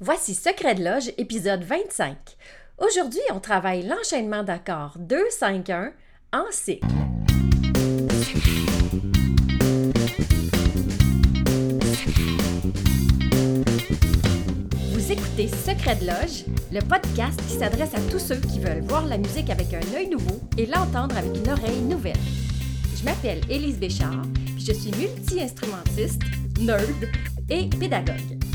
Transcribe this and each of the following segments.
Voici Secret de Loge, épisode 25. Aujourd'hui, on travaille l'enchaînement d'accords 2-5-1 en cycle. Vous écoutez Secret de Loge, le podcast qui s'adresse à tous ceux qui veulent voir la musique avec un œil nouveau et l'entendre avec une oreille nouvelle. Je m'appelle Élise Béchard, puis je suis multi-instrumentiste, nerd et pédagogue.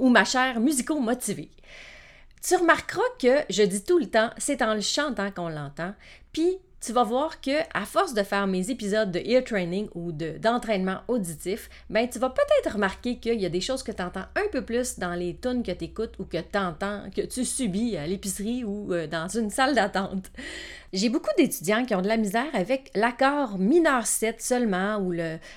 Ou ma chère musico-motivée. Tu remarqueras que je dis tout le temps, c'est en le chantant qu'on l'entend, puis tu vas voir que à force de faire mes épisodes de ear training ou de, d'entraînement auditif, ben tu vas peut-être remarquer qu'il y a des choses que tu entends un peu plus dans les tunes que tu écoutes ou que tu que tu subis à l'épicerie ou euh, dans une salle d'attente. J'ai beaucoup d'étudiants qui ont de la misère avec l'accord mineur 7 seulement ou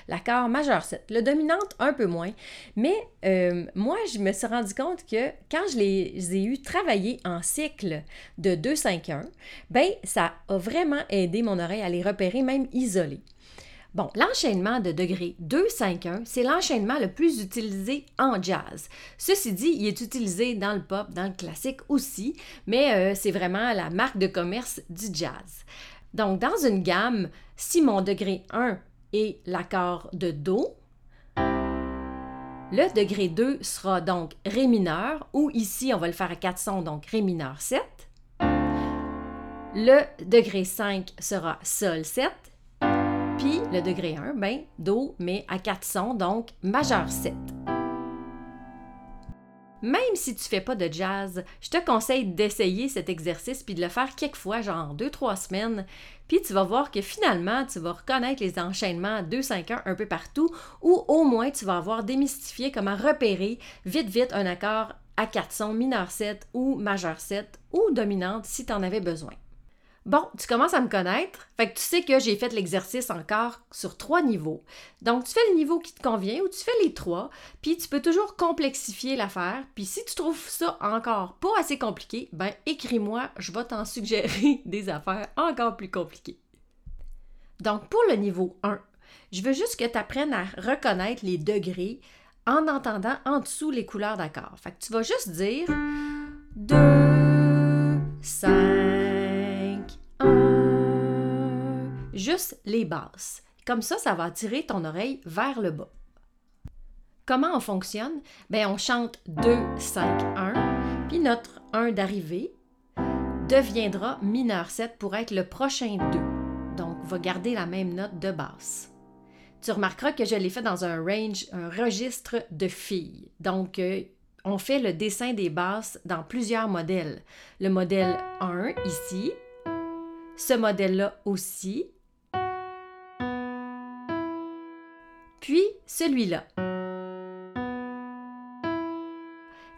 l'accord majeur 7. Le dominante, un peu moins. Mais euh, moi, je me suis rendu compte que quand je les ai eu travaillés en cycle de 2-5-1, ben ça a vraiment aidé mon oreille à les repérer, même isolés. Bon, l'enchaînement de degré 2-5-1, c'est l'enchaînement le plus utilisé en jazz. Ceci dit, il est utilisé dans le pop, dans le classique aussi, mais euh, c'est vraiment la marque de commerce du jazz. Donc, dans une gamme, si mon degré 1 est l'accord de Do, le degré 2 sera donc Ré mineur, ou ici, on va le faire à 4 sons, donc Ré mineur 7. Le degré 5 sera Sol 7. Le degré 1, ben, Do, mais à 4 sons, donc majeur 7. Même si tu fais pas de jazz, je te conseille d'essayer cet exercice puis de le faire quelques fois, genre 2-3 semaines. Puis tu vas voir que finalement, tu vas reconnaître les enchaînements 2-5-1 un peu partout ou au moins tu vas avoir démystifié comment repérer vite vite un accord à 4 sons mineur 7 ou majeur 7 ou dominante si tu en avais besoin. Bon, tu commences à me connaître, fait que tu sais que j'ai fait l'exercice encore sur trois niveaux. Donc, tu fais le niveau qui te convient ou tu fais les trois, puis tu peux toujours complexifier l'affaire. Puis si tu trouves ça encore pas assez compliqué, ben écris-moi, je vais t'en suggérer des affaires encore plus compliquées. Donc, pour le niveau 1, je veux juste que tu apprennes à reconnaître les degrés en entendant en dessous les couleurs d'accords. Fait que tu vas juste dire 2, 5, juste les basses. Comme ça, ça va attirer ton oreille vers le bas. Comment on fonctionne? Bien, on chante 2, 5, 1, puis notre 1 d'arrivée deviendra mineur 7 pour être le prochain 2. Donc, va garder la même note de basse. Tu remarqueras que je l'ai fait dans un range, un registre de filles. Donc, euh, on fait le dessin des basses dans plusieurs modèles. Le modèle 1 ici, ce modèle-là aussi, puis celui-là.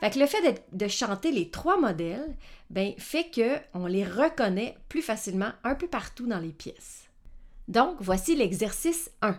Fait que le fait de chanter les trois modèles, ben, fait qu'on les reconnaît plus facilement un peu partout dans les pièces. Donc, voici l'exercice 1.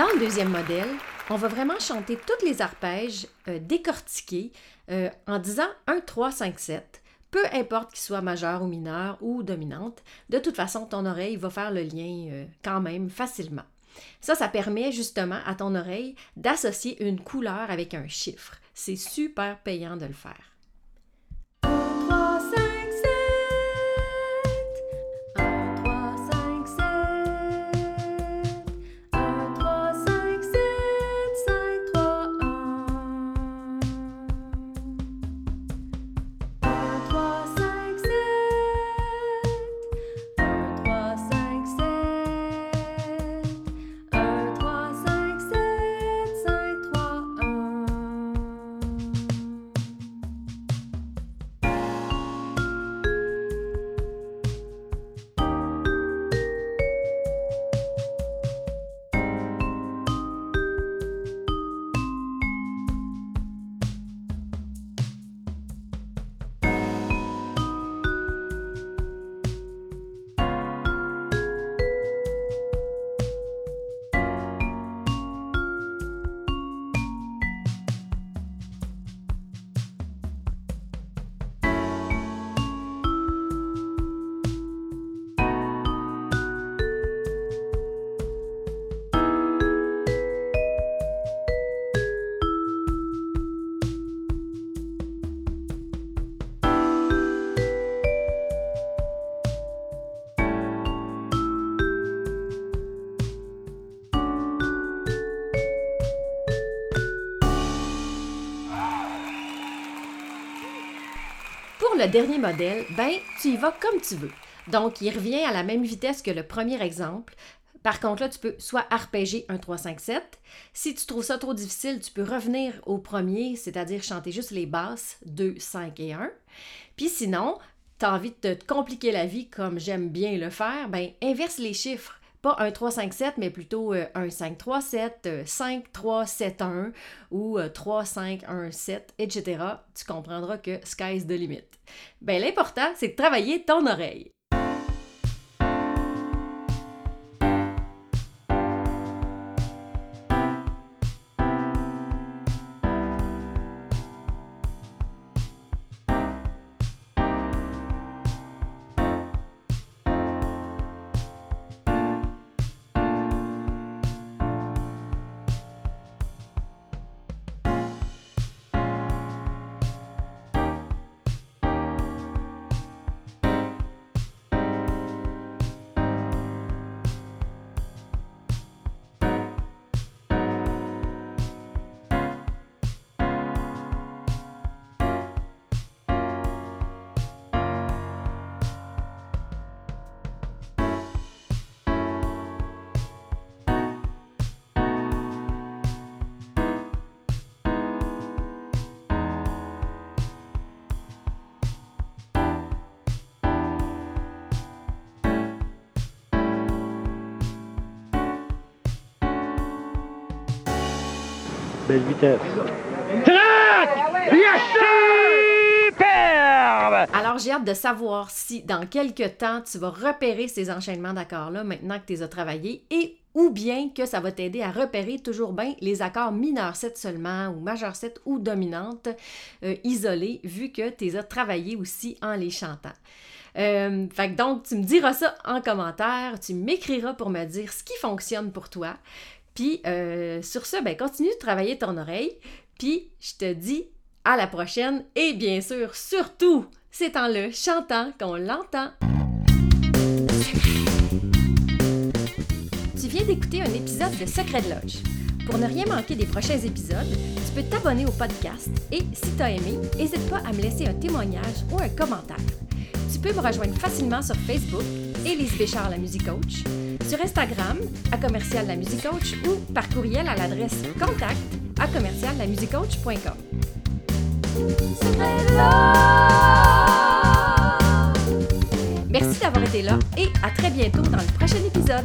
Dans le deuxième modèle, on va vraiment chanter tous les arpèges euh, décortiqués euh, en disant 1, 3, 5, 7, peu importe qu'il soit majeur ou mineur ou dominante. De toute façon, ton oreille va faire le lien euh, quand même facilement. Ça, ça permet justement à ton oreille d'associer une couleur avec un chiffre. C'est super payant de le faire. Le dernier modèle, ben, tu y vas comme tu veux. Donc, il revient à la même vitesse que le premier exemple. Par contre, là, tu peux soit arpéger un 3, 5, 7. Si tu trouves ça trop difficile, tu peux revenir au premier, c'est-à-dire chanter juste les basses 2, 5 et 1. Puis sinon, tu as envie de te compliquer la vie comme j'aime bien le faire, ben inverse les chiffres pas un 3, 5, 7, mais plutôt euh, un 5, 3, 7, 5, 3, 7, 1 ou 3, 5, 1, 7, etc. Tu comprendras que sky's the limit. Ben, l'important, c'est de travailler ton oreille. Belle vitesse. Alors, j'ai hâte de savoir si dans quelques temps, tu vas repérer ces enchaînements d'accords-là maintenant que tu les as travaillés et ou bien que ça va t'aider à repérer toujours bien les accords mineurs 7 seulement ou majeur 7 ou dominante euh, isolés vu que tu les as travaillés aussi en les chantant. Euh, fait donc, tu me diras ça en commentaire, tu m'écriras pour me dire ce qui fonctionne pour toi. Puis euh, sur ce, ben, continue de travailler ton oreille. Puis je te dis à la prochaine. Et bien sûr, surtout, c'est en le chantant qu'on l'entend. Tu viens d'écouter un épisode de Secret de Loge. Pour ne rien manquer des prochains épisodes, tu peux t'abonner au podcast et si tu as aimé, n'hésite pas à me laisser un témoignage ou un commentaire. Tu peux me rejoindre facilement sur Facebook, Élise Béchard, la musique coach, sur Instagram, à commercial la musique coach ou par courriel à l'adresse contact à commercial la Merci d'avoir été là et à très bientôt dans le prochain épisode.